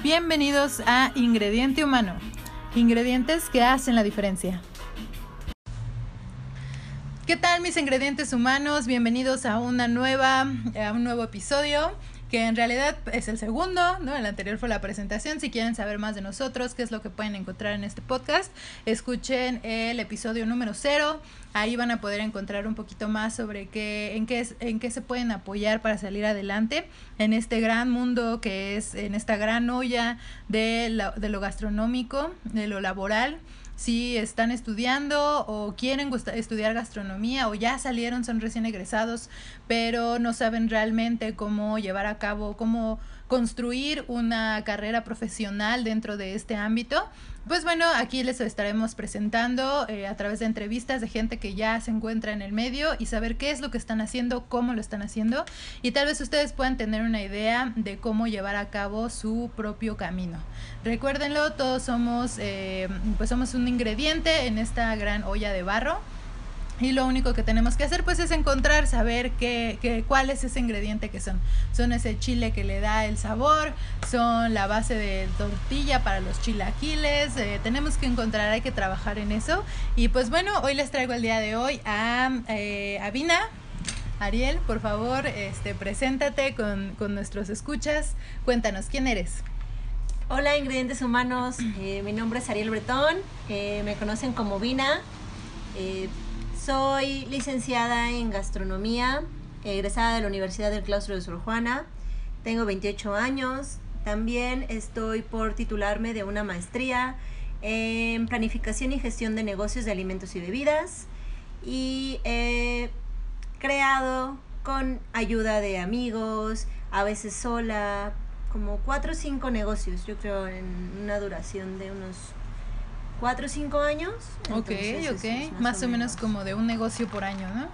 Bienvenidos a Ingrediente Humano, ingredientes que hacen la diferencia. ¿Qué tal mis ingredientes humanos? Bienvenidos a una nueva, a un nuevo episodio que en realidad es el segundo, ¿no? El anterior fue la presentación. Si quieren saber más de nosotros, qué es lo que pueden encontrar en este podcast, escuchen el episodio número cero. Ahí van a poder encontrar un poquito más sobre qué, en qué, en qué se pueden apoyar para salir adelante en este gran mundo que es, en esta gran olla de, de lo gastronómico, de lo laboral si están estudiando o quieren estudiar gastronomía o ya salieron, son recién egresados, pero no saben realmente cómo llevar a cabo, cómo construir una carrera profesional dentro de este ámbito. Pues bueno, aquí les estaremos presentando eh, a través de entrevistas de gente que ya se encuentra en el medio y saber qué es lo que están haciendo, cómo lo están haciendo y tal vez ustedes puedan tener una idea de cómo llevar a cabo su propio camino. Recuérdenlo, todos somos, eh, pues somos un ingrediente en esta gran olla de barro y lo único que tenemos que hacer pues es encontrar, saber qué, qué, cuál es ese ingrediente que son. Son ese chile que le da el sabor, son la base de tortilla para los chilaquiles, eh, tenemos que encontrar, hay que trabajar en eso. Y pues bueno, hoy les traigo el día de hoy a, eh, a Vina. Ariel, por favor, este, preséntate con, con nuestros escuchas. Cuéntanos, ¿quién eres? Hola, ingredientes humanos. Eh, mi nombre es Ariel Bretón. Eh, me conocen como Vina. Soy licenciada en gastronomía, egresada de la Universidad del Claustro de Sor Juana. Tengo 28 años. También estoy por titularme de una maestría en planificación y gestión de negocios de alimentos y bebidas. Y he creado con ayuda de amigos, a veces sola, como cuatro o cinco negocios, yo creo, en una duración de unos cuatro o cinco años. Ok, ok. Más, o, menos. como de un negocio por año, ¿no?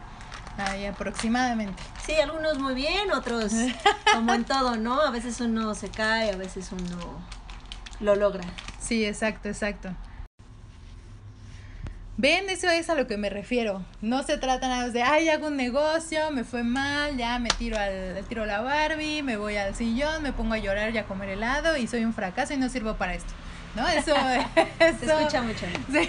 Ahí aproximadamente. Sí, algunos muy bien, otros como en todo, ¿no? A veces uno se cae, a veces uno lo logra. Sí, exacto, exacto. Ven, eso es a lo que me refiero. No se trata nada de, ay, hago un negocio, me fue mal, ya me tiro al tiro la Barbie, me voy al sillón, me pongo a llorar y a comer helado y soy un fracaso y no sirvo para esto. ¿No? Eso, eso se escucha mucho. Sí,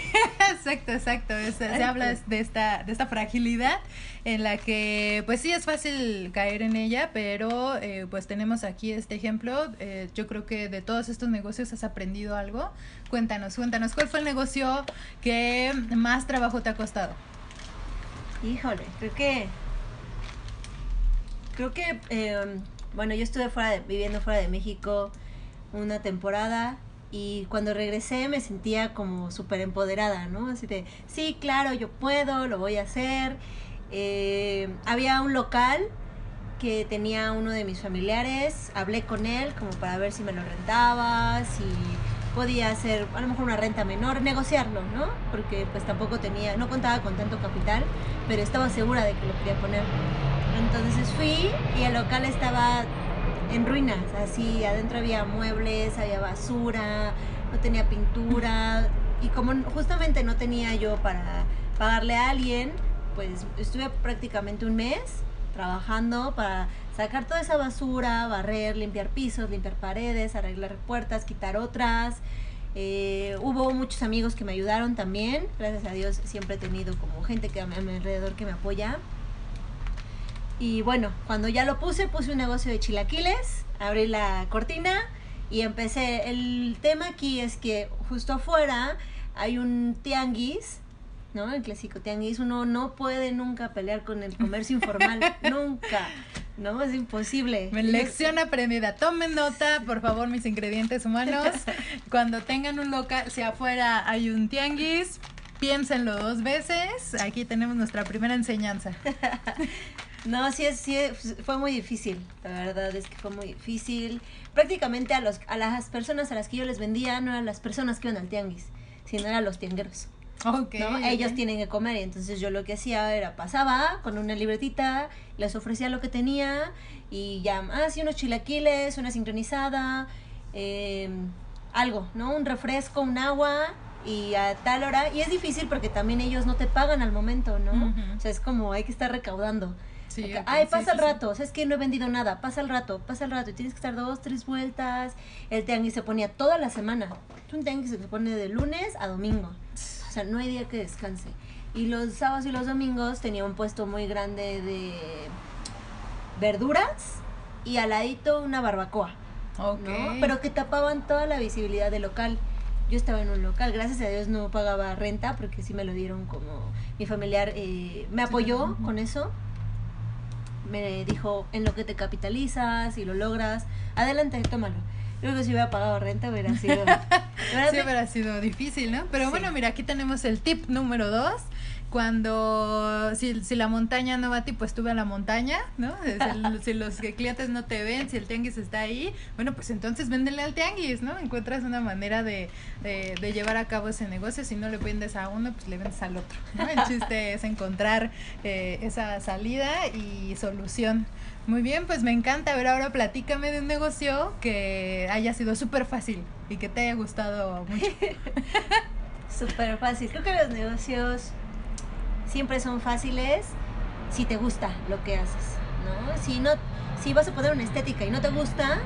exacto, exacto. se habla de esta, de esta fragilidad en la que, pues sí, es fácil caer en ella, pero eh, pues tenemos aquí este ejemplo. Eh, yo creo que de todos estos negocios has aprendido algo. Cuéntanos, cuéntanos, ¿cuál fue el negocio que más trabajo te ha costado? Híjole, creo que, creo que, eh, bueno, yo estuve fuera de, viviendo fuera de México una temporada y cuando regresé me sentía como súper empoderada, ¿no? Así de, sí, claro, yo puedo, lo voy a hacer. Eh, había un local que tenía uno de mis familiares, hablé con él como para ver si me lo rentaba, si podía hacer a lo mejor una renta menor, negociarlo, ¿no? Porque pues tampoco tenía, no contaba con tanto capital, pero estaba segura de que lo quería poner. Entonces fui y el local estaba en ruinas, así adentro había muebles, había basura, no tenía pintura y como justamente no tenía yo para pagarle a alguien, pues estuve prácticamente un mes trabajando para sacar toda esa basura, barrer, limpiar pisos, limpiar paredes, arreglar puertas, quitar otras. Eh, hubo muchos amigos que me ayudaron también, gracias a Dios siempre he tenido como gente que a mi alrededor que me apoya. Y bueno, cuando ya lo puse, puse un negocio de chilaquiles, abrí la cortina y empecé. El tema aquí es que justo afuera hay un tianguis, ¿no? El clásico tianguis. Uno no puede nunca pelear con el comercio informal, nunca. No, es imposible. Lección aprendida. Tomen nota, por favor, mis ingredientes humanos. Cuando tengan un local, si afuera hay un tianguis, piénsenlo dos veces. Aquí tenemos nuestra primera enseñanza. No, sí, sí, fue muy difícil, la verdad es que fue muy difícil. Prácticamente a, los, a las personas a las que yo les vendía no eran las personas que iban al tianguis, sino eran los tiangueros. Okay, Ellos tienen que comer y entonces yo lo que hacía era pasaba con una libretita, les ofrecía lo que tenía y ya, ah, sí, unos chilaquiles, una sincronizada, em, algo, ¿no? Un refresco, un agua y a tal hora. Y es difícil porque también ellos no te pagan al momento, ¿no? O sea, es como hay que estar recaudando. Sí, Acá, ok, Ay, sí, pasa sí, el rato, o sea, es que no he vendido nada, pasa el rato, pasa el rato, y tienes que estar dos, tres vueltas. El tianguis se ponía toda la semana. Es un tianguis que se pone de lunes a domingo. O sea, no hay día que descanse. Y los sábados y los domingos tenía un puesto muy grande de verduras y al ladito una barbacoa. Ok. ¿no? Pero que tapaban toda la visibilidad del local. Yo estaba en un local, gracias a Dios no pagaba renta porque sí me lo dieron como mi familiar eh, me apoyó con eso. Me dijo, en lo que te capitalizas y lo logras, adelante, tómalo. Creo que si hubiera pagado renta hubiera sido... hubiera- Sí, hubiera sido difícil, ¿no? Pero Sí. bueno, mira, aquí tenemos el tip número dos. Cuando, si, si la montaña no va a ti, pues tú ve a la montaña, ¿no? Si los clientes no te ven, si el tianguis está ahí, bueno, pues entonces véndele al tianguis, ¿no? Encuentras una manera de, de, de llevar a cabo ese negocio. Si no le vendes a uno, pues le vendes al otro, ¿no? El chiste es encontrar eh, esa salida y solución. Muy bien, pues me encanta. A ver, ahora platícame de un negocio que haya sido súper fácil y que te haya gustado mucho. Súper fácil. Creo que los negocios siempre son fáciles si te gusta lo que haces, ¿no? Si no, si vas a poner una estética y no te gusta,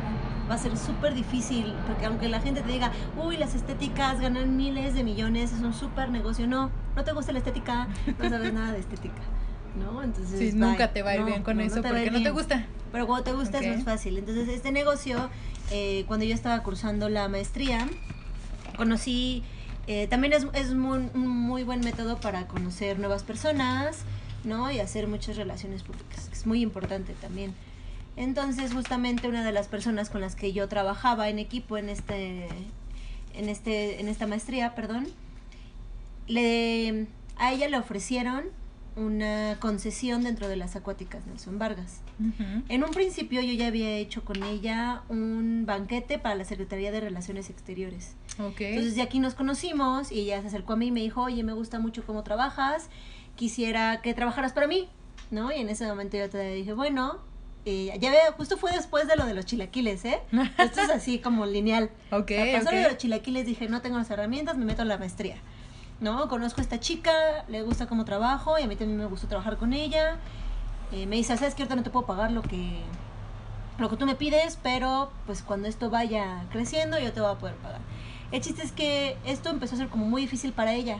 va a ser súper difícil, porque aunque la gente te diga, uy, las estéticas ganan miles de millones, es un súper negocio, no, no te gusta la estética, no sabes nada de estética, ¿no? Entonces, Sí, nunca te va a ir No, bien con no, no eso a porque no te gusta. Pero cuando te gusta Ok. es más fácil. Entonces, este negocio, eh, cuando yo estaba cursando la maestría, conocí, eh, también es, es un muy buen método para conocer nuevas personas, ¿no? Y hacer muchas relaciones públicas, es muy importante también. Entonces, justamente una de las personas con las que yo trabajaba en equipo en este, en este, en esta maestría, perdón, le, a ella le ofrecieron una concesión dentro de las acuáticas Nelson Vargas. Ujú. En un principio yo ya había hecho con ella un banquete para la Secretaría de Relaciones Exteriores. Ok. Entonces de aquí nos conocimos y ella se acercó a mí y me dijo, oye, me gusta mucho cómo trabajas, quisiera que trabajaras para mí, ¿no? Y en ese momento yo te dije, bueno, eh, ya veo, justo fue después de lo de los chilaquiles, ¿eh? Esto es así como lineal. ok, Pasó ok. lo de los chilaquiles, dije, no tengo las herramientas, me meto a la maestría. ¿No? Conozco a esta chica, le gusta cómo trabajo y a mí también me gustó trabajar con ella. Eh, me dice, ¿sabes que ahorita no te puedo pagar lo que, lo que tú me pides, pero pues cuando esto vaya creciendo yo te voy a poder pagar. El chiste es que esto empezó a ser como muy difícil para ella,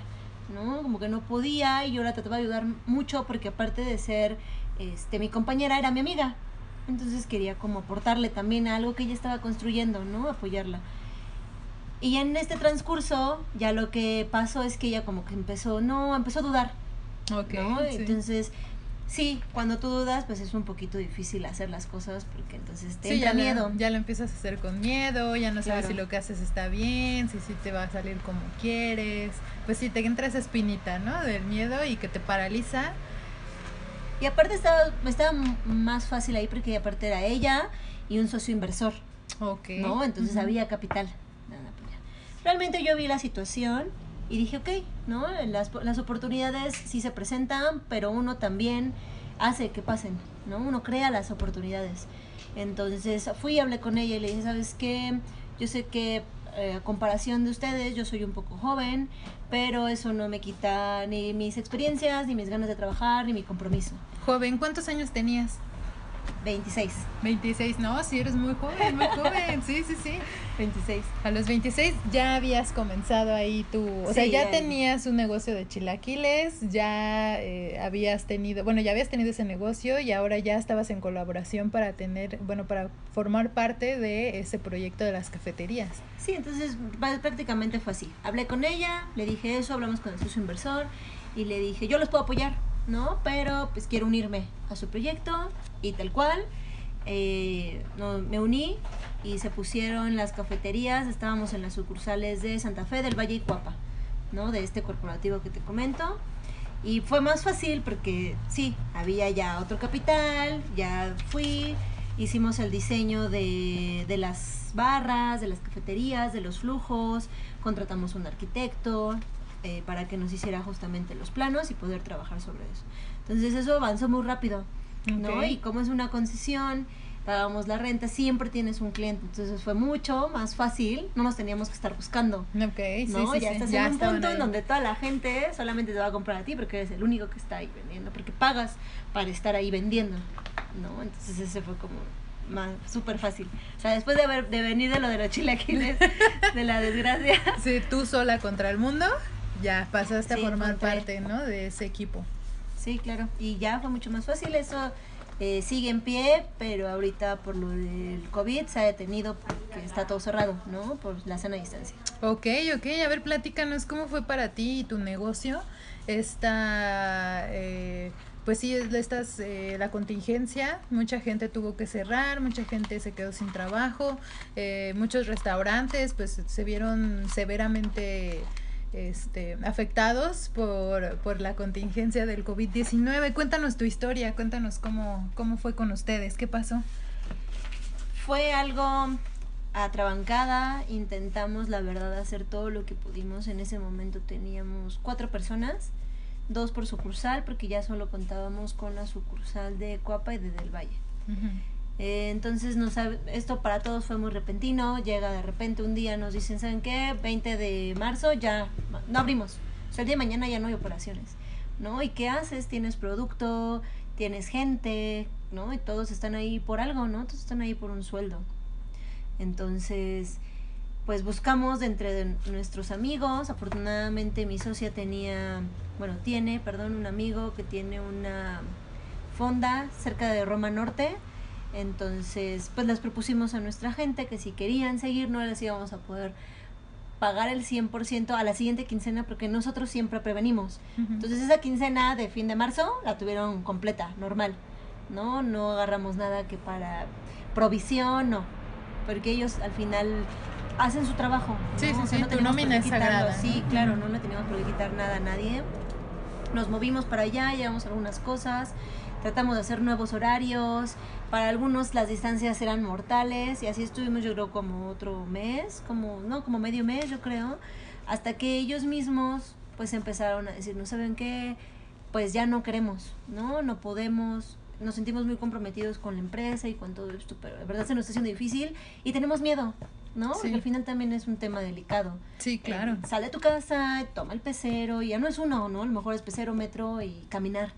¿no? Como que no podía y yo la trataba de ayudar mucho porque aparte de ser este, mi compañera era mi amiga. Entonces quería como aportarle también a algo que ella estaba construyendo, ¿no? Apoyarla. Y en este transcurso ya lo que pasó es que ella como que empezó, no, empezó a dudar, Ok, ¿no? sí. Entonces, sí, cuando tú dudas, pues es un poquito difícil hacer las cosas porque entonces te Sí, entra ya, lo- miedo. ya lo empiezas a hacer con miedo, ya no sabes Claro. si lo que haces está bien, si sí te va a salir como quieres. Pues sí, te entra esa espinita, ¿no? Del miedo y que te paraliza. Y aparte estaba, estaba más fácil ahí porque aparte era ella y un socio inversor, Ok. ¿no? Entonces había capital. Realmente yo vi la situación y dije, ok, ¿no? Las, las oportunidades sí se presentan, pero uno también hace que pasen, ¿no? Uno crea las oportunidades. Entonces fui y hablé con ella y le dije, ¿sabes qué? Yo sé que eh, a comparación de ustedes, yo soy un poco joven, pero eso no me quita ni mis experiencias, ni mis ganas de trabajar, ni mi compromiso. Joven, ¿cuántos años tenías? 26. 26, no, sí, eres muy joven, muy joven, sí, sí, sí. 26. A los 26 ya habías comenzado ahí tu, o sea, ya ya. tenías un negocio de chilaquiles, ya eh, habías tenido, bueno, ya habías tenido ese negocio y ahora ya estabas en colaboración para tener, bueno, para formar parte de ese proyecto de las cafeterías. Sí, entonces prácticamente fue así. Hablé con ella, le dije eso, hablamos con el socio inversor y le dije, yo los puedo apoyar, ¿no? Pero pues quiero unirme a su proyecto y tal cual. eh, no, me uní y se pusieron las cafeterías, estábamos en las sucursales de Santa Fe, del Valle y Cuapa, ¿no? De este corporativo que te comento. Y fue más fácil porque sí, había ya otro capital, ya fui, hicimos el diseño de, de las barras, de las cafeterías, de los flujos, contratamos un arquitecto eh, para que nos hiciera justamente los planos y poder trabajar sobre eso. Entonces eso avanzó muy rápido, ¿no? Ok. Y como es una concesión, pagábamos la renta, siempre tienes un cliente, entonces fue mucho más fácil, no nos teníamos que estar buscando. Ok, sí, ¿no? sí, ya sí, estás ya en un punto ahí. en donde toda la gente solamente te va a comprar a ti porque eres el único que está ahí vendiendo, porque pagas para estar ahí vendiendo, ¿no? Entonces ese fue como más súper fácil. O sea, después de haber de venir de lo de los chilaquiles, de la desgracia, Sí, tú sola contra el mundo, ya pasaste Sí, a formar encontré. parte, ¿no? De ese equipo. sí, claro, y ya fue mucho más fácil eso. eh, sigue en pie, pero ahorita por lo del COVID se ha detenido porque está todo cerrado, ¿no? Por la sana distancia. Ok, ok, a ver, platícanos cómo fue para ti y tu negocio esta, eh, pues sí, es- estas, eh, la contingencia, mucha gente tuvo que cerrar, mucha gente se quedó sin trabajo, eh, muchos restaurantes pues se vieron severamente este, afectados por, por la contingencia del COVID-19. Cuéntanos tu historia, cuéntanos cómo, cómo fue con ustedes, qué pasó. Fue algo atrabancada, intentamos la verdad hacer todo lo que pudimos. En ese momento teníamos cuatro personas, dos por sucursal, porque ya solo contábamos con la sucursal de Coapa y de Del Valle. Eh, entonces nos, esto para todos fue muy repentino, llega de repente un día, nos dicen, ¿saben qué? 20 de marzo ya no abrimos, o sea, el día de mañana ya no hay operaciones, ¿no? ¿Y qué haces? Tienes producto, tienes gente, ¿no? Y todos están ahí por algo, ¿no? Todos están ahí por un sueldo. Entonces, pues buscamos entre nuestros amigos, afortunadamente mi socia tenía, bueno, tiene, perdón, un amigo que tiene una fonda cerca de Roma Norte, entonces, pues les propusimos a nuestra gente que si querían seguir no les íbamos a poder pagar el 100% a la siguiente quincena porque nosotros siempre prevenimos. Entonces esa quincena de fin de marzo la tuvieron completa, normal. ¿No? No agarramos nada que para provisión, no. Porque ellos al final hacen su trabajo. ¿no? Sí, sí, O sea, sí, no tu nómina es sagrada, Sí, claro, no le teníamos por quitar nada a nadie. Nos movimos para allá, llevamos algunas cosas, tratamos de hacer nuevos horarios. Para algunos las distancias eran mortales y así estuvimos yo creo como otro mes, como no, como medio mes yo creo, hasta que ellos mismos pues empezaron a decir, no saben qué, pues ya no queremos, ¿no? No podemos, nos sentimos muy comprometidos con la empresa y con todo esto, pero de verdad se nos está haciendo difícil y tenemos miedo, ¿no? Sí. Porque al final también es un tema delicado. Sí, claro. Eh, sal de tu casa, toma el pecero, y ya no es uno, ¿no? A lo mejor es pecero, metro y caminar.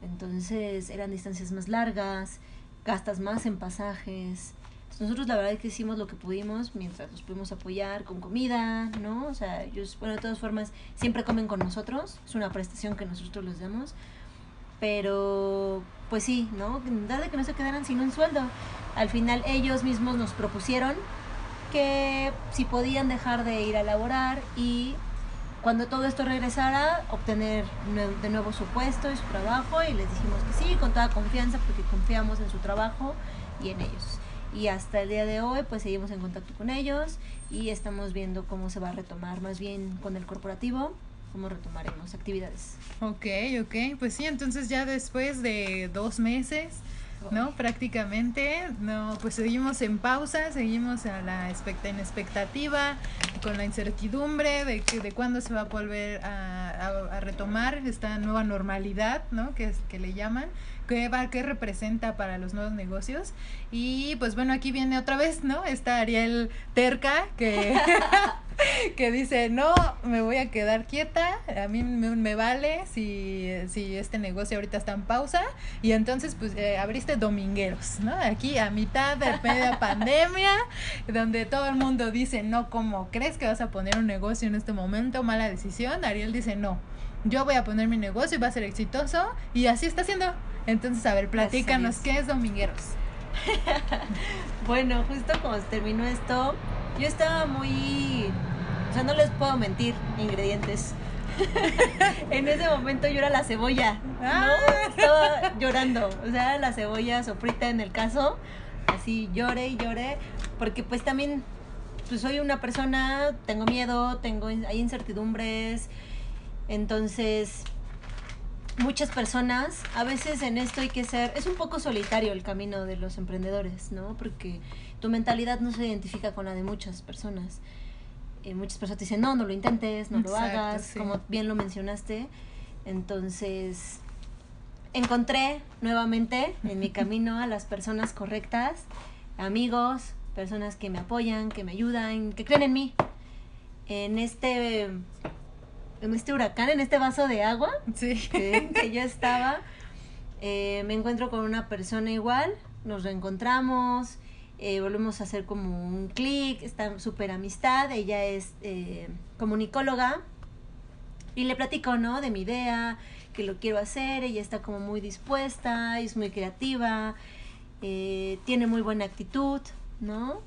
Entonces eran distancias más largas, gastas más en pasajes. Nosotros la verdad es que hicimos lo que pudimos mientras los pudimos apoyar con comida, ¿no? O sea, ellos, bueno, de todas formas, siempre comen con nosotros, es una prestación que nosotros les damos. Pero, pues sí, ¿no? Nada de que no se quedaran sin un sueldo. Al final ellos mismos nos propusieron que si podían dejar de ir a laborar y cuando todo esto regresara, obtener de nuevo su puesto y su trabajo y les dijimos que sí, con toda confianza porque confiamos en su trabajo y en ellos. Y hasta el día de hoy pues seguimos en contacto con ellos y estamos viendo cómo se va a retomar más bien con el corporativo, cómo retomaremos actividades. Ok, ok, pues sí, entonces ya después de dos meses, ¿no? Prácticamente, no, pues seguimos en pausa, seguimos a la expecta en expectativa, con la incertidumbre de que de cuándo se va a volver a, a- retomar esta nueva normalidad, ¿no? Que es que le llaman, qué va, qué representa para los nuevos negocios. Y pues bueno, aquí viene otra vez, ¿no? Está Ariel Terca que que dice, no, me voy a quedar quieta, a mí me, me vale si, si este negocio ahorita está en pausa, y entonces pues eh, abriste domingueros, ¿no? Aquí a mitad de media pandemia, donde todo el mundo dice, no, ¿cómo crees que vas a poner un negocio en este momento? Mala decisión, Ariel dice, no, yo voy a poner mi negocio y va a ser exitoso, y así está haciendo. Entonces, a ver, platícanos. ¿qué es domingueros? Bueno, justo cuando se terminó esto, yo estaba muy... O sea, no les puedo mentir, ingredientes. en ese momento yo era la cebolla, ¿no? Ah. Estaba llorando, o sea, la cebolla sofrita en el caso, así lloré y lloré, porque pues también, pues soy una persona, tengo miedo, tengo, hay incertidumbres, entonces muchas personas, a veces en esto hay que ser, es un poco solitario el camino de los emprendedores, ¿no? Porque tu mentalidad no se identifica con la de muchas personas. Eh, muchas personas te dicen, no, no lo intentes, no lo hagas, sí. como bien lo mencionaste. Entonces, encontré nuevamente en mi camino a las personas correctas, amigos, personas que me apoyan, que me ayudan, que creen en mí. En este, en este huracán, en este vaso de agua Sí. que, que yo estaba, eh, me encuentro con una persona igual, nos reencontramos, eh, volvemos a hacer como un clic, está súper amistad, ella es eh, comunicóloga y le platico, ¿no? De mi idea, que lo quiero hacer, ella está como muy dispuesta, es muy creativa, eh, tiene muy buena actitud, ¿no?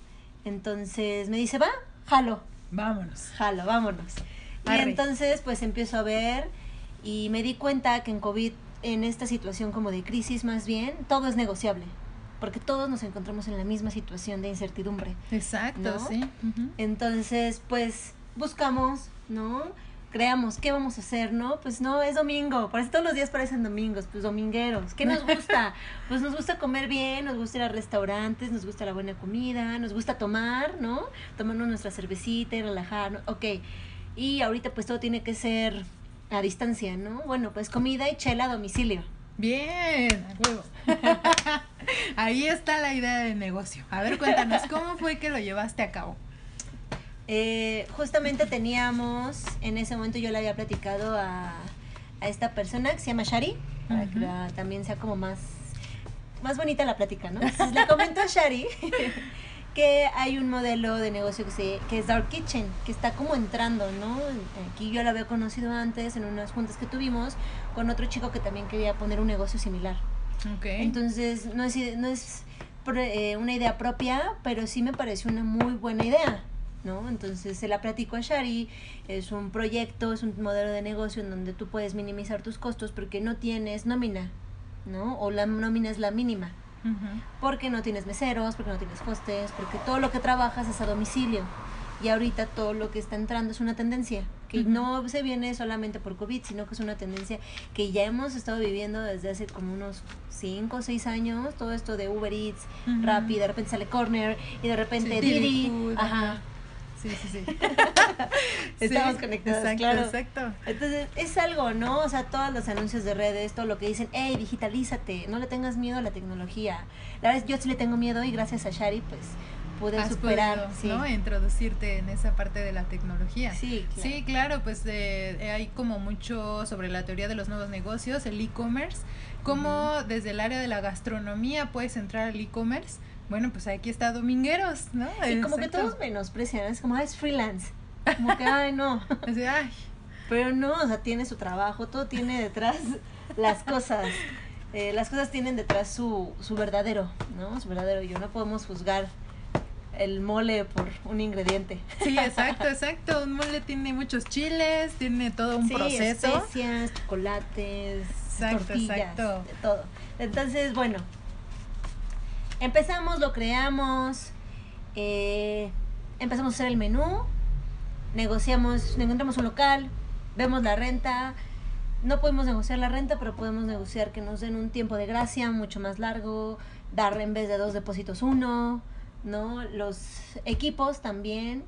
Entonces me dice, va, jalo, Vámonos. jalo, vámonos. Y Arre. entonces pues empiezo a ver y me di cuenta que en COVID, en esta situación como de crisis más bien, todo es negociable, porque todos nos encontramos en la misma situación de incertidumbre. Exacto, ¿No? sí. Entonces, pues buscamos, ¿no? Creamos, ¿qué vamos a hacer, no? Pues no, es domingo, por eso todos los días parecen domingos, pues domingueros. ¿Qué nos gusta? Pues nos gusta comer bien, nos gusta ir a restaurantes, nos gusta la buena comida, nos gusta tomar, ¿no? Tomarnos nuestra cervecita y relajarnos, ok. Y ahorita pues todo tiene que ser a distancia, ¿no? Bueno, pues comida y chela a domicilio. Bien, a huevo. Ahí está la idea de negocio. A ver, cuéntanos, ¿cómo fue que lo llevaste a cabo? Eh, justamente teníamos, en ese momento yo le había platicado a, a esta persona que se llama Shari, para que la- también sea como más, más bonita la plática, ¿no? Entonces le comento a Shari que hay un modelo de negocio que, se, que es Dark Kitchen, que está como entrando, ¿no? Aquí yo la había conocido antes en unas juntas que tuvimos con otro chico que también quería poner un negocio similar. Ok. Entonces, no es, no es eh, una idea propia, pero sí me pareció una muy buena idea, ¿no? Entonces, se la platico a Shari, es un proyecto, es un modelo de negocio en donde tú puedes minimizar tus costos porque no tienes nómina, ¿no? O la nómina es la mínima, Porque no tienes meseros, porque no tienes hostes, porque todo lo que trabajas es a domicilio. Y ahorita todo lo que está entrando es una tendencia, que no se viene solamente por COVID, sino que es una tendencia que ya hemos estado viviendo desde hace como unos 5 o 6 años, todo esto de Uber Eats, Ujú. Rappi, de repente sale Corner y de repente Sí, Didi Didi, Food, ajá. Sí, sí, sí. Estamos Sí, conectadas, exacto, claro. Exacto. Entonces, es algo, ¿no? O sea, todos los anuncios de redes, todo lo que dicen, hey, digitalízate, no le tengas miedo a la tecnología. La verdad, es que yo sí le tengo miedo y gracias a Shari, pues, pude Has superar. podido, sí. ¿no? Introducirte en esa parte de la tecnología. Sí, claro. Sí, claro, pues eh, hay como mucho sobre la teoría de los nuevos negocios, el e-commerce, cómo desde el área de la gastronomía puedes entrar al e-commerce. Bueno, pues aquí está Domingueros, ¿no? Y como que todos menosprecian, es como, ah, es freelance. Como que, ay, no. Así, ay, Pero no, o sea, tiene su trabajo, todo tiene detrás las cosas. Eh, las cosas tienen detrás su, su verdadero, ¿no? Su verdadero yo. No podemos juzgar el mole por un ingrediente. sí, exacto, exacto. Un mole tiene muchos chiles, tiene todo un Sí, proceso. especias, chocolates, Exacto, tortillas, exacto. de todo. Entonces, bueno, empezamos, lo creamos, eh, empezamos a hacer el menú, negociamos, encontramos un local, vemos la renta. No podemos negociar la renta, pero podemos negociar que nos den un tiempo de gracia mucho más largo, dar en vez de dos depósitos uno, ¿no? Los equipos también,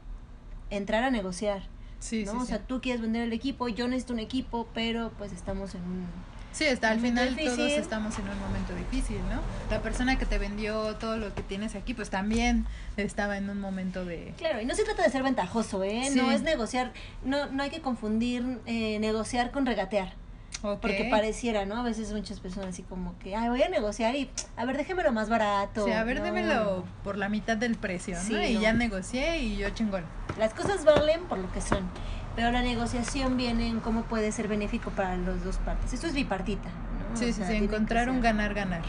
entrar a negociar. Sí, ¿no? sí, o sí. sea, tú quieres vender el equipo, yo necesito un equipo, pero pues estamos en un... Sí, está, al final todos estamos en un momento difícil, ¿no? La persona que te vendió todo lo que tienes aquí, pues también estaba en un momento de... Claro, y no se trata de ser ventajoso, ¿eh? Sí. No es negociar, no, no hay que confundir eh, negociar con regatear, porque pareciera, ¿no? A veces muchas personas así como que, ay, voy a negociar y, a ver, déjemelo más barato. Sí, a ver, No. démelo por la mitad del precio, ¿no? Sí, y no. ya negocié y yo chingón. Las cosas valen por lo que son, pero la negociación viene en cómo puede ser benéfico para las dos partes. Esto es bipartita, ¿no? Sí, O sí, sea, sí, encontrar un ganar-ganar.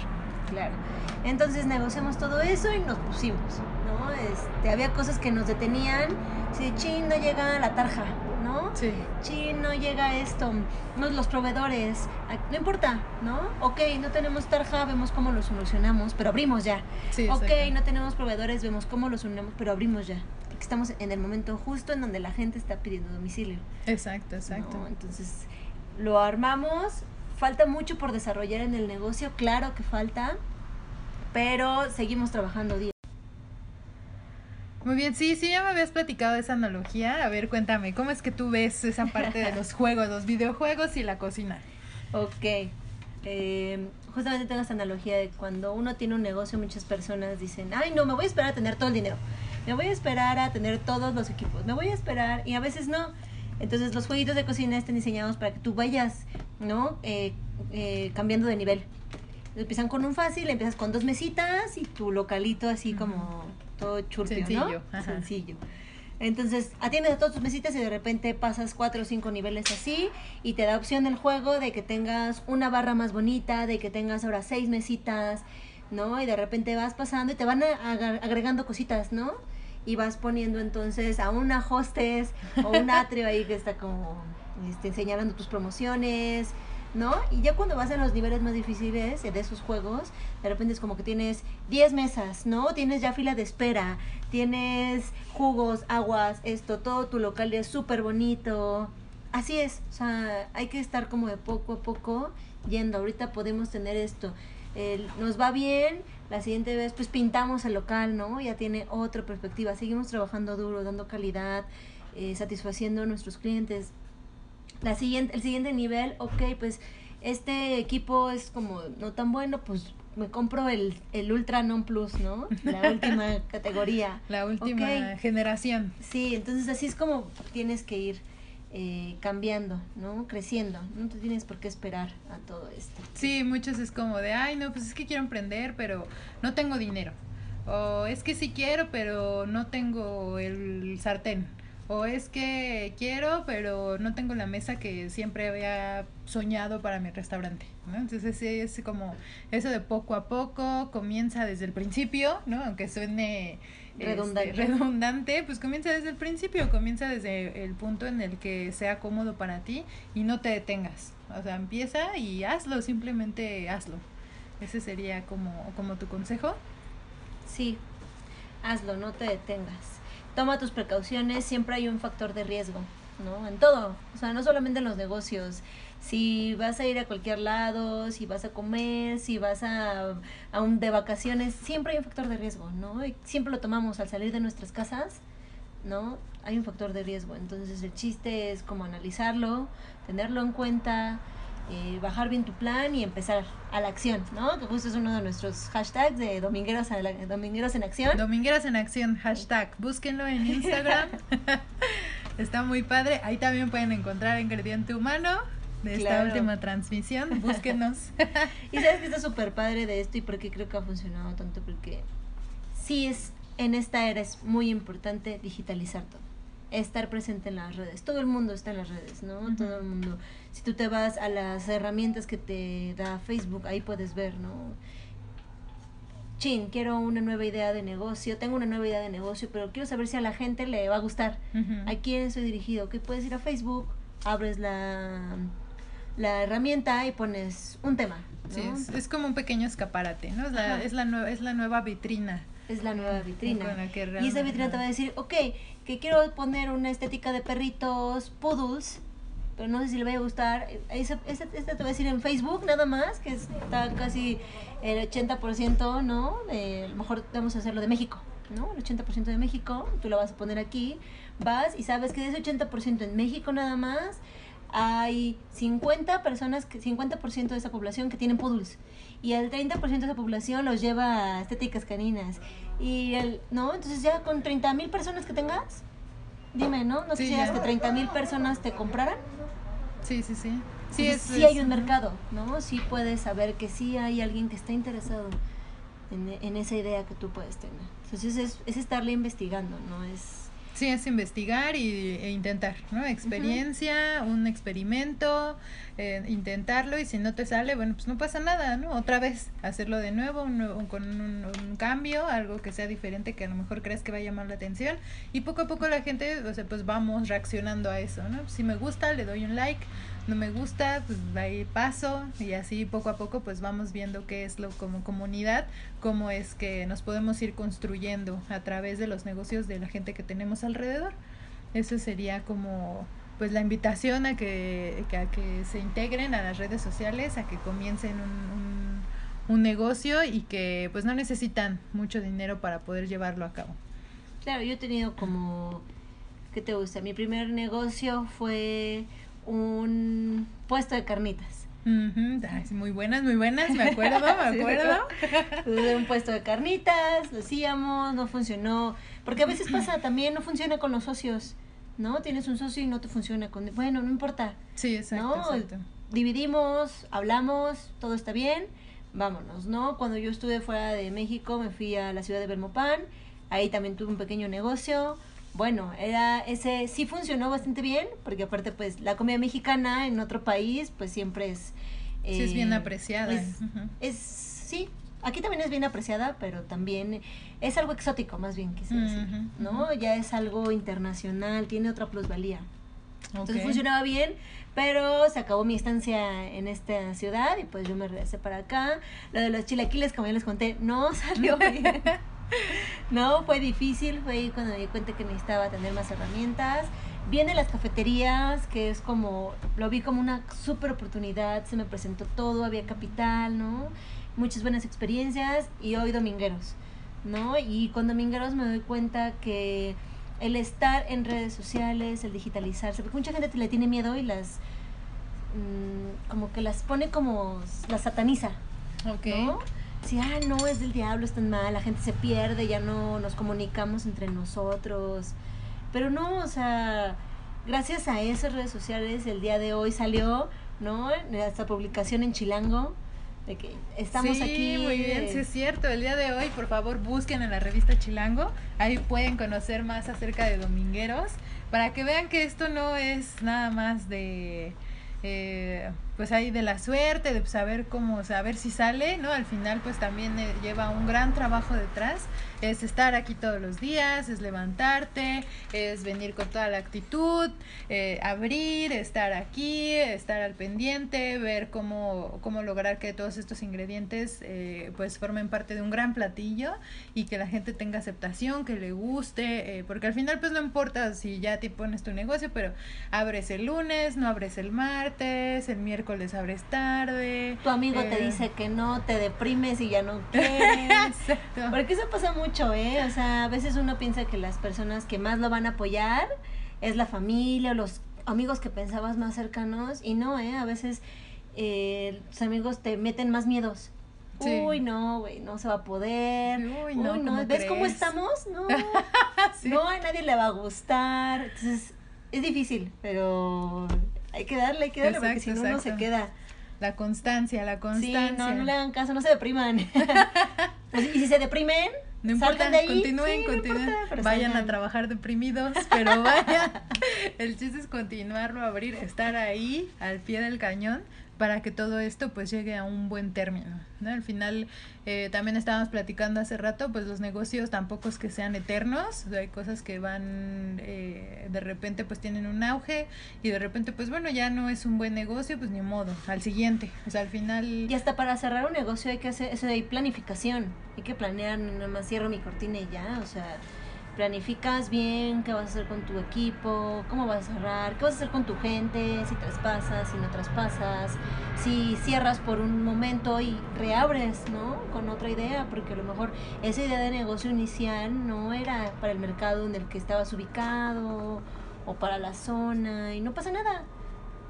Claro. Entonces negociamos todo eso y nos pusimos, ¿no? Este, había cosas que nos detenían. Si chin, no llega la tarja, ¿no? Sí. Chin, no llega esto. No, los proveedores. ah, No importa, ¿no? Ok, no tenemos tarja, vemos cómo lo solucionamos, pero abrimos ya. Sí, ok, no tenemos proveedores, vemos cómo lo solucionamos, pero abrimos ya. Estamos en el momento justo en donde la gente está pidiendo domicilio. Exacto, exacto. ¿no? Entonces, lo armamos. Falta mucho por desarrollar en el negocio, claro que falta, pero seguimos trabajando día. Muy bien, sí, sí, ya me habías platicado de esa analogía. A ver, cuéntame, ¿cómo es que tú ves esa parte de los juegos, los videojuegos y la cocina? Ok. eh, justamente tengo esta analogía de cuando uno tiene un negocio, muchas personas dicen, ay, no, me voy a esperar a tener todo el dinero, me voy a esperar a tener todos los equipos, me voy a esperar, y a veces no. Entonces los jueguitos de cocina están diseñados para que tú vayas, ¿no? Eh, eh, cambiando de nivel. Empiezan con un fácil, empiezas con dos mesitas y tu localito así como todo churpio, Sencillo, ¿no? ajá. Sencillo. Entonces, atiendes a todas tus mesitas y de repente pasas cuatro o cinco niveles así y te da opción el juego de que tengas una barra más bonita, de que tengas ahora seis mesitas, ¿no? Y de repente vas pasando y te van agregando cositas, ¿no? Y vas poniendo entonces a una hostess o un atrio ahí que está como este, señalando tus promociones, ¿no? Y ya cuando vas a los niveles más difíciles de esos juegos, de repente es como que tienes 10 mesas, ¿no? Tienes ya fila de espera, tienes jugos, aguas, esto, todo tu local es súper bonito. Así es, o sea, hay que estar como de poco a poco yendo. Ahorita podemos tener esto. Nos va bien, la siguiente vez pues pintamos el local, ¿no? Ya tiene otra perspectiva. Seguimos trabajando duro, dando calidad, eh, satisfaciendo a nuestros clientes. La siguiente, el siguiente nivel, ok, pues este equipo es como no tan bueno, pues me compro el, el Ultra Non Plus, ¿no? La última categoría. La última generación. Sí, entonces así es como tienes que ir eh, cambiando, ¿no? Creciendo. No te tienes por qué esperar a todo esto. Sí, muchos es como de, ay, no, pues es que quiero emprender, pero no tengo dinero. O es que sí quiero, pero no tengo el sartén. O es que quiero, pero no tengo la mesa que siempre había soñado para mi restaurante. Entonces es como eso de poco a poco, comienza desde el principio, ¿no? Aunque suene este, Redundante. redundante, pues comienza desde el principio, comienza desde el punto en el que sea cómodo para ti y no te detengas. O sea, empieza y hazlo, simplemente hazlo. Ese sería como, como tu consejo. Sí, hazlo, no te detengas. Toma tus precauciones, siempre hay un factor de riesgo, ¿no? En todo, o sea, no solamente en los negocios. Si vas a ir a cualquier lado, si vas a comer, si vas a, a un de vacaciones, siempre hay un factor de riesgo, ¿no? Y siempre lo tomamos al salir de nuestras casas, ¿no? Hay un factor de riesgo. Entonces el chiste es como analizarlo, tenerlo en cuenta, eh, bajar bien tu plan y empezar a la acción, ¿no? Que justo es uno de nuestros hashtags de domingueros, a la- domingueros en acción. Domingueras en acción, hashtag, búsquenlo en Instagram. Está muy padre. Ahí también pueden encontrar ingrediente humano de esta Claro. última transmisión. Búsquenos. Y sabes que está súper padre de esto y por qué creo que ha funcionado tanto, porque sí es, en esta era es muy importante digitalizar todo, estar presente en las redes. Todo el mundo está en las redes, ¿no? Todo el mundo. Si tú te vas a las herramientas que te da Facebook, ahí puedes ver, ¿no? Chin, quiero una nueva idea de negocio, tengo una nueva idea de negocio, pero quiero saber si a la gente le va a gustar. ¿A quién soy dirigido? Que puedes ir a Facebook, abres la, la herramienta y pones un tema. ¿no? Sí, es, es como un pequeño escaparate, ¿no? Es la, es la, nue- es la nueva vitrina. Es la nueva vitrina. La que Y esa vitrina te va a decir, ok, que quiero poner una estética de perritos poodles, pero no sé si le va a gustar. Ese, ese- este te va a decir en Facebook nada más, que está casi el 80%, ¿no? De, a lo mejor vamos a hacerlo de México, ¿no? El 80% de México, tú lo vas a poner aquí, vas y sabes que de ese 80% en México nada más hay 50 personas, que 50% de esa población que tienen poodles y el 30% de esa población los lleva a estéticas caninas. Y el, ¿no? Entonces ya con 30 mil personas que tengas, dime, ¿no? ¿No Sí, quisieras ya. que 30 mil personas te compraran? Sí, sí, sí. Sí, Sí, es, sí es- hay un mercado, ¿no? Sí puedes saber que sí hay alguien que está interesado en, en esa idea que tú puedes tener. Entonces es, es estarle investigando, ¿no? Es... Sí, es investigar y, e intentar, ¿no? Experiencia, un experimento, eh, intentarlo y si no te sale, bueno, pues no pasa nada, ¿no? Otra vez, hacerlo de nuevo, un nuevo- con un, un cambio, algo que sea diferente, que a lo mejor crees que va a llamar la atención y poco a poco la gente, o sea, pues vamos reaccionando a eso, ¿no? Si me gusta, le doy un like, no me gusta, pues ahí paso y así poco a poco pues vamos viendo qué es lo como comunidad, cómo es que nos podemos ir construyendo a través de los negocios de la gente que tenemos alrededor. Eso sería como pues la invitación a que, a que se integren a las redes sociales, a que comiencen un, un, un negocio y que pues no necesitan mucho dinero para poder llevarlo a cabo. Claro, yo he tenido como, ¿qué te gusta? Mi primer negocio fue un puesto de carnitas. muy buenas, muy buenas, me acuerdo, me acuerdo. de un puesto de carnitas, lo hacíamos, no funcionó. Porque a veces pasa también, no funciona con los socios, ¿no? Tienes un socio y no te funciona con... Bueno, no importa. Sí, exacto, exacto. Dividimos, hablamos, todo está bien, vámonos, ¿no? Cuando yo estuve fuera de México, me fui a la ciudad de Belmopán, ahí también tuve un pequeño negocio, bueno, era ese sí funcionó bastante bien, porque aparte pues la comida mexicana en otro país pues siempre es... sí, es bien eh, apreciada. Es, es, sí, aquí también es bien apreciada, pero también es algo exótico más bien, quise decir, ¿no? Ya es algo internacional, tiene otra plusvalía. Entonces funcionaba bien, pero se acabó mi estancia en esta ciudad y pues yo me regresé para acá. Lo de los chilaquiles, como ya les conté, no salió bien. no, fue difícil, fue ahí cuando me di cuenta que necesitaba tener más herramientas. Viene las cafeterías, que es como, lo vi como una super oportunidad, se me presentó todo, había capital, ¿no? Muchas buenas experiencias y hoy domingueros, ¿no? Y con domingueros me doy cuenta que el estar en redes sociales, el digitalizarse, porque mucha gente le tiene miedo y las, mm, como que las pone como, las sataniza, Ok si, ah, no, es del diablo, es tan mal, la gente se pierde, ya no nos comunicamos entre nosotros. Pero no, o sea, gracias a esas redes sociales, el día de hoy salió, ¿no? Esta publicación en Chilango, de que estamos aquí. Muy bien, sí es cierto. El día de hoy, por favor, busquen en la revista Chilango. Ahí pueden conocer más acerca de Domingueros, para que vean que esto no es nada más de eh, pues ahí de la suerte, de saber cómo, saber si sale, ¿no? Al final pues también eh, lleva un gran trabajo detrás, es estar aquí todos los días, es levantarte, es venir con toda la actitud, eh, abrir, estar aquí, estar al pendiente, ver cómo, cómo lograr que todos estos ingredientes eh, pues formen parte de un gran platillo y que la gente tenga aceptación, que le guste, porque al final pues no importa si ya te pones tu negocio, pero abres el lunes, no abres el martes, el miércoles abres tarde. Tu amigo te dice que no, te deprimes y ya no quieres. Porque eso pasa mucho ¿eh? O sea, a veces uno piensa que las personas que más lo van a apoyar es la familia o los amigos que pensabas más cercanos y no, ¿eh? A veces eh, los amigos te meten más miedos. Uy, no, güey, no se va a poder. Uy, no, ¿ves cómo estamos? No, no, a nadie le va a gustar. Entonces, es difícil, pero hay que darle, hay que darle, porque si no, no se queda. La constancia, la constancia. Sí, no, no le hagan caso, no se depriman. y si se deprimen, no importa, continúen, continúen. vayan a trabajar deprimidos, pero vaya. El chiste es continuarlo, abrir, estar ahí al pie del cañón para que todo esto pues llegue a un buen término. ¿no? Al final eh, también estábamos platicando hace rato, pues los negocios tampoco es que sean eternos, hay cosas que van eh, de repente pues tienen un auge y de repente pues bueno ya no es un buen negocio, pues ni modo, al siguiente, o sea al final... Y hasta para cerrar un negocio hay que hacer eso de planificación, hay que planear, nada más cierro mi cortina y ya, o sea planificas bien qué vas a hacer con tu equipo, cómo vas a cerrar, qué vas a hacer con tu gente, si traspasas, si no traspasas, si cierras por un momento y reabres, ¿no? Con otra idea, porque a lo mejor esa idea de negocio inicial no era para el mercado en el que estabas ubicado o para la zona y no pasa nada,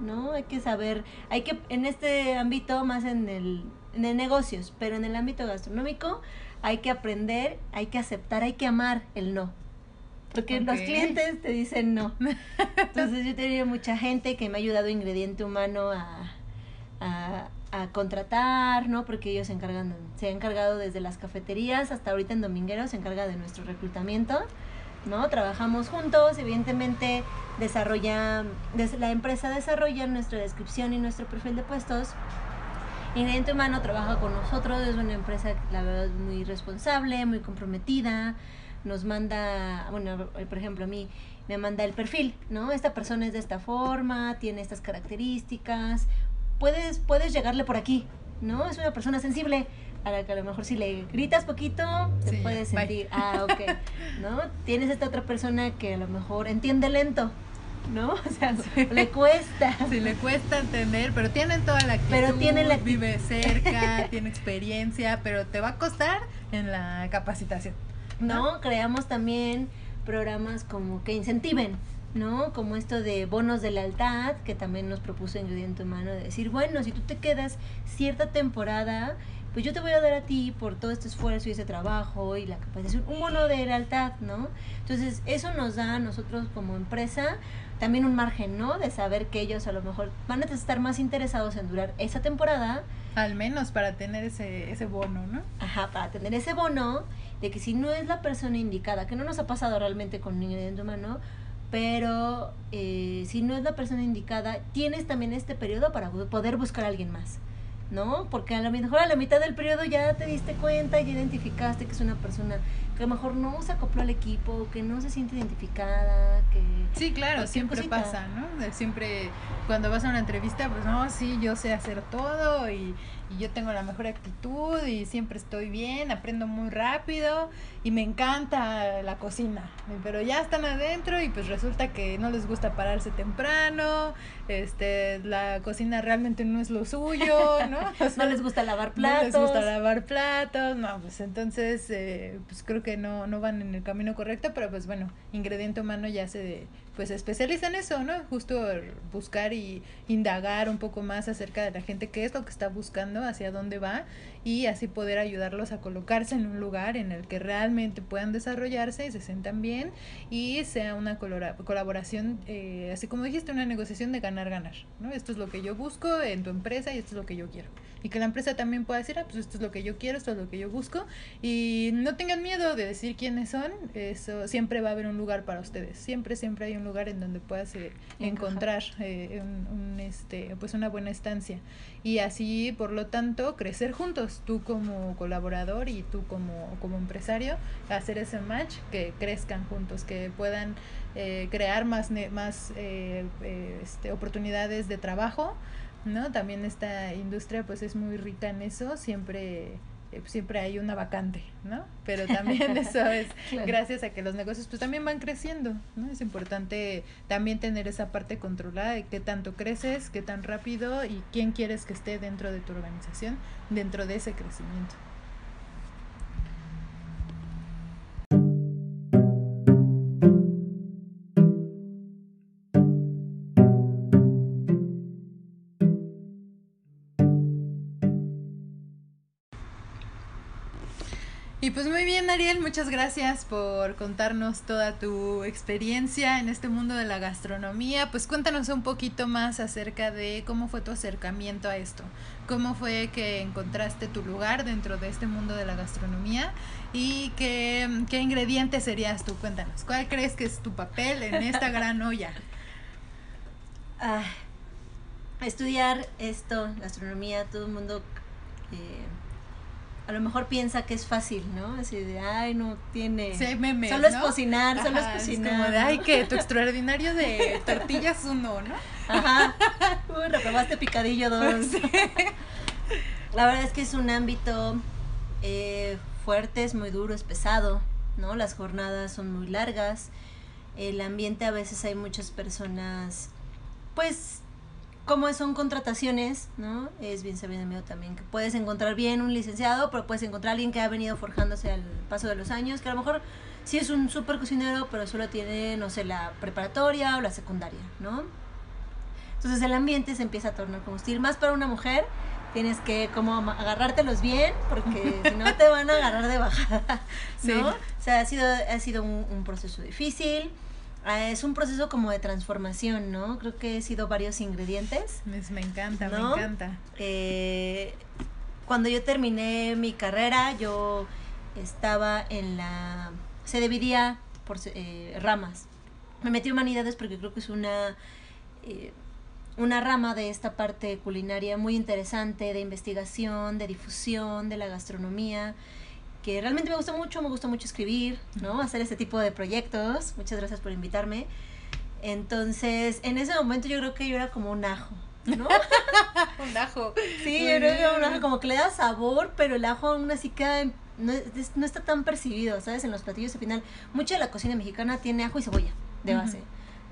¿no? Hay que saber, hay que en este ámbito más en el en negocios, pero en el ámbito gastronómico hay que aprender, hay que aceptar, hay que amar el no. Porque los clientes te dicen no. Entonces yo he tenido mucha gente que me ha ayudado ingrediente humano a, a, a contratar, ¿no? Porque ellos se encargan, se han encargado desde las cafeterías hasta ahorita en Dominguero, se encarga de nuestro reclutamiento, ¿no? Trabajamos juntos, evidentemente desarrolla, la empresa desarrolla nuestra descripción y nuestro perfil de puestos Ingrediente Humano trabaja con nosotros, es una empresa, la verdad, muy responsable, muy comprometida. Nos manda, bueno, por ejemplo, a mí me manda el perfil, ¿no? Esta persona es de esta forma, tiene estas características. Puedes, puedes llegarle por aquí, ¿no? Es una persona sensible a la que a lo mejor si le gritas poquito, te puedes sentir, ah, ok, ¿no? Tienes esta otra persona que a lo mejor entiende lento, ¿no? O sea, le cuesta. Sí, le cuesta entender, pero tienen toda la actitud, pero tiene la vive cerca, tiene experiencia, pero te va a costar en la capacitación. ¿no? Creamos también programas como que incentiven, ¿no? Como esto de bonos de lealtad, que también nos propuso Ingrediente Humano, de decir, bueno, si tú te quedas cierta temporada, pues yo te voy a dar a ti por todo este esfuerzo y ese trabajo y la capacitación, un bono de lealtad, ¿no? Entonces, eso nos da a nosotros como empresa también un margen, ¿no? De saber que ellos a lo mejor van a estar más interesados en durar esa temporada. Al menos para tener ese, ese bono, ¿no? Ajá, para tener ese bono de que si no es la persona indicada, que no nos ha pasado realmente con un ingrediente humano, pero eh, si no es la persona indicada, tienes también este periodo para poder buscar a alguien más. ¿No? Porque a lo mejor a la mitad del periodo ya te diste cuenta, y identificaste que es una persona que a lo mejor no se acopló al equipo, que no se siente identificada, que... Sí, claro, siempre pasa, ¿no? Siempre cuando vas a una entrevista, pues no, sí, yo sé hacer todo y, y yo tengo la mejor actitud y siempre estoy bien, aprendo muy rápido y me encanta la cocina, pero ya están adentro y pues resulta que no les gusta pararse temprano, este, la cocina realmente no es lo suyo, ¿no? no les gusta lavar platos. No les gusta lavar platos, no, pues entonces, eh, pues creo que no, no van en el camino correcto, pero pues bueno, ingrediente humano ya se pues especializa en eso, ¿no? Justo buscar y indagar un poco más acerca de la gente, qué es lo que está buscando, hacia dónde va y así poder ayudarlos a colocarse en un lugar en el que realmente puedan desarrollarse y se sientan bien y sea una colaboración, eh, así como dijiste, una negociación de ganar-ganar, ¿no? Esto es lo que yo busco en tu empresa y esto es lo que yo quiero. Y que la empresa también pueda decir, ah, pues esto es lo que yo quiero, esto es lo que yo busco y no tengan miedo de decir quiénes son, eso siempre va a haber un lugar para ustedes, siempre, siempre hay un lugar en donde puedas eh, encontrar eh, un, este, pues una buena estancia. Y así, por lo tanto, crecer juntos, tú como colaborador y tú como, como empresario, hacer ese match, que crezcan juntos, que puedan eh, crear más, más eh, eh, este, oportunidades de trabajo, ¿no? También esta industria pues es muy rica en eso, siempre siempre hay una vacante, ¿no? Pero también eso es gracias a que los negocios pues también van creciendo, ¿no? Es importante también tener esa parte controlada de qué tanto creces, qué tan rápido y quién quieres que esté dentro de tu organización, dentro de ese crecimiento. Y pues muy bien, Ariel, muchas gracias por contarnos toda tu experiencia en este mundo de la gastronomía. Pues cuéntanos un poquito más acerca de cómo fue tu acercamiento a esto, cómo fue que encontraste tu lugar dentro de este mundo de la gastronomía y qué, qué ingrediente serías tú. Cuéntanos, ¿cuál crees que es tu papel en esta gran olla? Ah, estudiar esto, gastronomía, todo el mundo... Eh, a lo mejor piensa que es fácil, ¿no? Así de, ay, no tiene... Sí, memes, Solo es cocinar, solo es cocinar. Es como de, ay, que tu extraordinario de tortillas uno, ¿no? Ajá. Uy, reprobaste picadillo dos. La verdad es que es un ámbito eh, fuerte, es muy duro, es pesado, ¿no? Las jornadas son muy largas. El ambiente a veces hay muchas personas, pues como son contrataciones, ¿no? Es bien sabido también que puedes encontrar bien un licenciado, pero puedes encontrar a alguien que ha venido forjándose al paso de los años, que a lo mejor sí es un súper cocinero, pero solo tiene, no sé, la preparatoria o la secundaria, ¿no? Entonces el ambiente se empieza a tornar combustible. Más para una mujer, tienes que como agarrártelos bien, porque si no te van a agarrar de bajada, ¿no? O sea, ha sido, ha sido un, un proceso difícil es un proceso como de transformación, ¿no? Creo que he sido varios ingredientes. me encanta, me encanta. Eh, cuando yo terminé mi carrera, yo estaba en la... Se dividía por eh, ramas. Me metí en humanidades porque creo que es una... Eh, una rama de esta parte culinaria muy interesante, de investigación, de difusión, de la gastronomía que realmente me gusta mucho, me gusta mucho escribir, ¿no? Hacer este tipo de proyectos. Muchas gracias por invitarme. Entonces, en ese momento yo creo que yo era como un ajo, ¿no? un ajo. Sí, yo creo que era un ajo, como que le da sabor, pero el ajo aún así queda, no, no, está tan percibido, ¿sabes? En los platillos al final, mucha de la cocina mexicana tiene ajo y cebolla de base.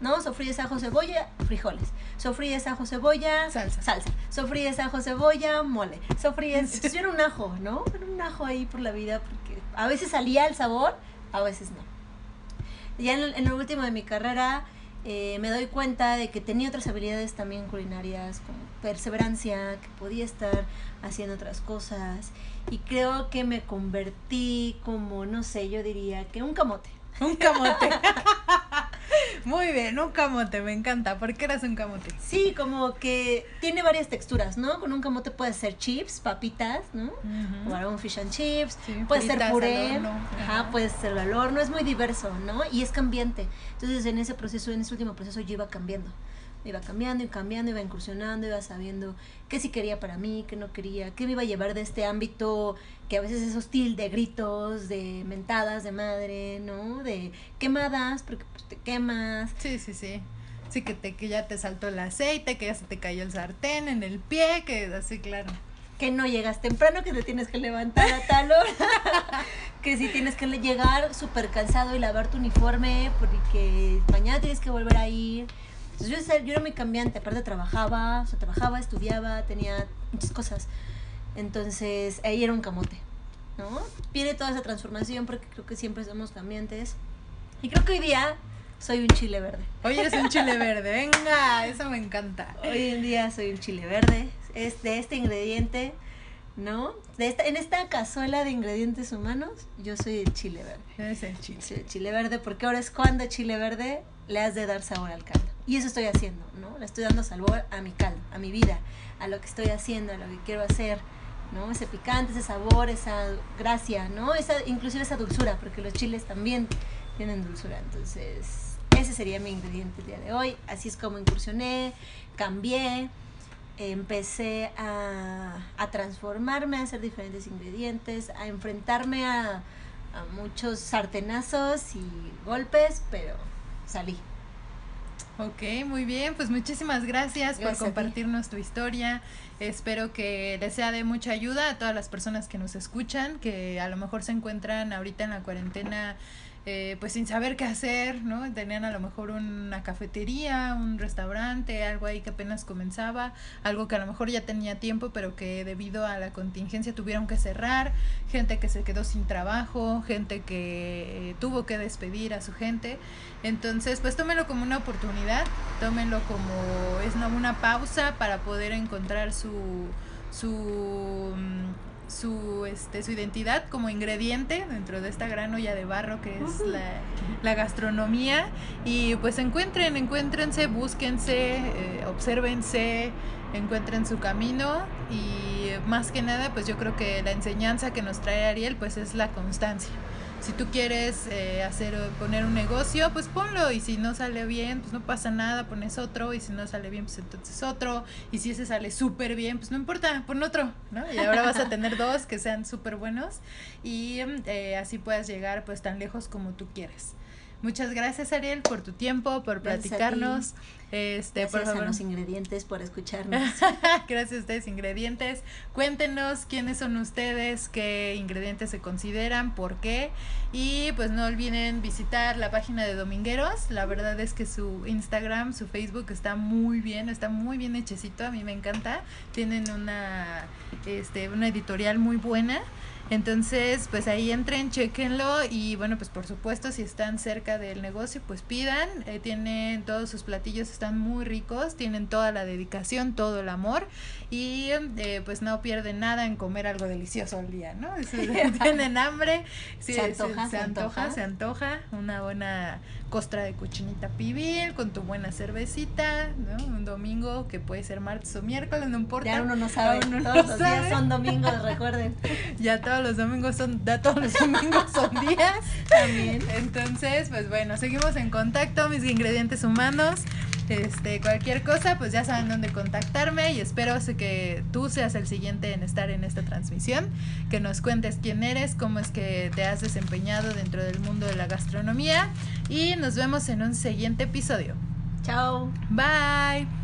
¿No? Sofríes ajo, cebolla, frijoles. Sofríes ajo, cebolla, salsa. salsa. Sofríes ajo, cebolla, mole. Sofríes, entonces yo era un ajo, ¿no? Era un ajo ahí por la vida porque a veces salía el sabor, a veces no. Ya en el, último de mi carrera eh, me doy cuenta de que tenía otras habilidades también culinarias, como perseverancia, que podía estar haciendo otras cosas. Y creo que me convertí como, no sé, yo diría que un camote. Un camote. Muy bien, un camote, me encanta. ¿Por qué eras un camote? Sí, como que tiene varias texturas, ¿no? Con un camote puede ser chips, papitas, ¿no? O algún fish and chips, puede ser puré, ajá, puede ser al horno, es muy diverso, ¿no? Y es cambiante. Entonces, en ese proceso, en ese último proceso, yo iba cambiando iba cambiando y cambiando, iba incursionando, iba sabiendo qué sí quería para mí, qué no quería, qué me iba a llevar de este ámbito que a veces es hostil, de gritos, de mentadas de madre, ¿no? De quemadas, porque pues te quemas. Sí, sí, sí. Sí, que, te, que ya te saltó el aceite, que ya se te cayó el sartén en el pie, que así, claro. Que no llegas temprano, que te tienes que levantar a tal hora. que si tienes que llegar súper cansado y lavar tu uniforme, porque mañana tienes que volver a ir yo, yo era muy cambiante, aparte trabajaba, o sea, trabajaba, estudiaba, tenía muchas cosas. Entonces, ahí era un camote, ¿no? Viene toda esa transformación porque creo que siempre somos cambiantes. Y creo que hoy día soy un chile verde. Hoy eres un chile verde, venga, eso me encanta. Hoy en día soy un chile verde, es de este ingrediente, ¿no? De esta, en esta cazuela de ingredientes humanos, yo soy el chile verde. Eres el chile. Soy el chile verde porque ahora es cuando chile verde le has de dar sabor al caldo. Y eso estoy haciendo, ¿no? Le estoy dando sabor a mi caldo, a mi vida, a lo que estoy haciendo, a lo que quiero hacer, ¿no? Ese picante, ese sabor, esa gracia, ¿no? Esa, inclusive esa dulzura, porque los chiles también tienen dulzura. Entonces, ese sería mi ingrediente el día de hoy. Así es como incursioné, cambié, empecé a, a transformarme, a hacer diferentes ingredientes, a enfrentarme a, a muchos sartenazos y golpes, pero salí. Ok, muy bien, pues muchísimas gracias, por compartirnos tu historia. Espero que les sea de mucha ayuda a todas las personas que nos escuchan, que a lo mejor se encuentran ahorita en la cuarentena eh, pues sin saber qué hacer, ¿no? Tenían a lo mejor una cafetería, un restaurante, algo ahí que apenas comenzaba, algo que a lo mejor ya tenía tiempo, pero que debido a la contingencia tuvieron que cerrar, gente que se quedó sin trabajo, gente que eh, tuvo que despedir a su gente. Entonces, pues tómenlo como una oportunidad, tómenlo como es una pausa para poder encontrar su su mm, su, este, su identidad como ingrediente dentro de esta gran olla de barro que es la, la gastronomía. Y pues encuentren, encuéntrense, búsquense, eh, obsérvense, encuentren su camino. Y más que nada pues yo creo que la enseñanza que nos trae Ariel pues es la constancia si tú quieres eh, hacer poner un negocio, pues ponlo y si no sale bien, pues no pasa nada, pones otro y si no sale bien, pues entonces otro y si ese sale súper bien, pues no importa, pon otro, ¿no? Y ahora vas a tener dos que sean súper buenos y eh, así puedas llegar pues tan lejos como tú quieres. Muchas gracias Ariel por tu tiempo, por platicarnos. Este, gracias por a los ingredientes por escucharnos. gracias a ustedes ingredientes. Cuéntenos quiénes son ustedes, qué ingredientes se consideran, por qué. Y pues no olviden visitar la página de Domingueros. La verdad es que su Instagram, su Facebook está muy bien, está muy bien hechecito. A mí me encanta. Tienen una, este, una editorial muy buena. Entonces, pues ahí entren, chequenlo y bueno, pues por supuesto si están cerca del negocio, pues pidan. Eh, tienen todos sus platillos, están muy ricos, tienen toda la dedicación, todo el amor y eh, pues no pierden nada en comer algo delicioso al día, ¿no? tienen hambre, se, antoja, se, antoja, se antoja, una buena costra de cochinita pibil con tu buena cervecita, ¿no? Un domingo que puede ser martes o miércoles, no importa. Ya uno no sabe, todos los días son domingos, recuerden. Ya todos los domingos son, ya todos los domingos son días. También. Entonces, pues bueno, seguimos en contacto, mis ingredientes humanos. Este, cualquier cosa, pues ya saben dónde contactarme y espero que tú seas el siguiente en estar en esta transmisión, que nos cuentes quién eres, cómo es que te has desempeñado dentro del mundo de la gastronomía y nos vemos en un siguiente episodio. Chao. Bye.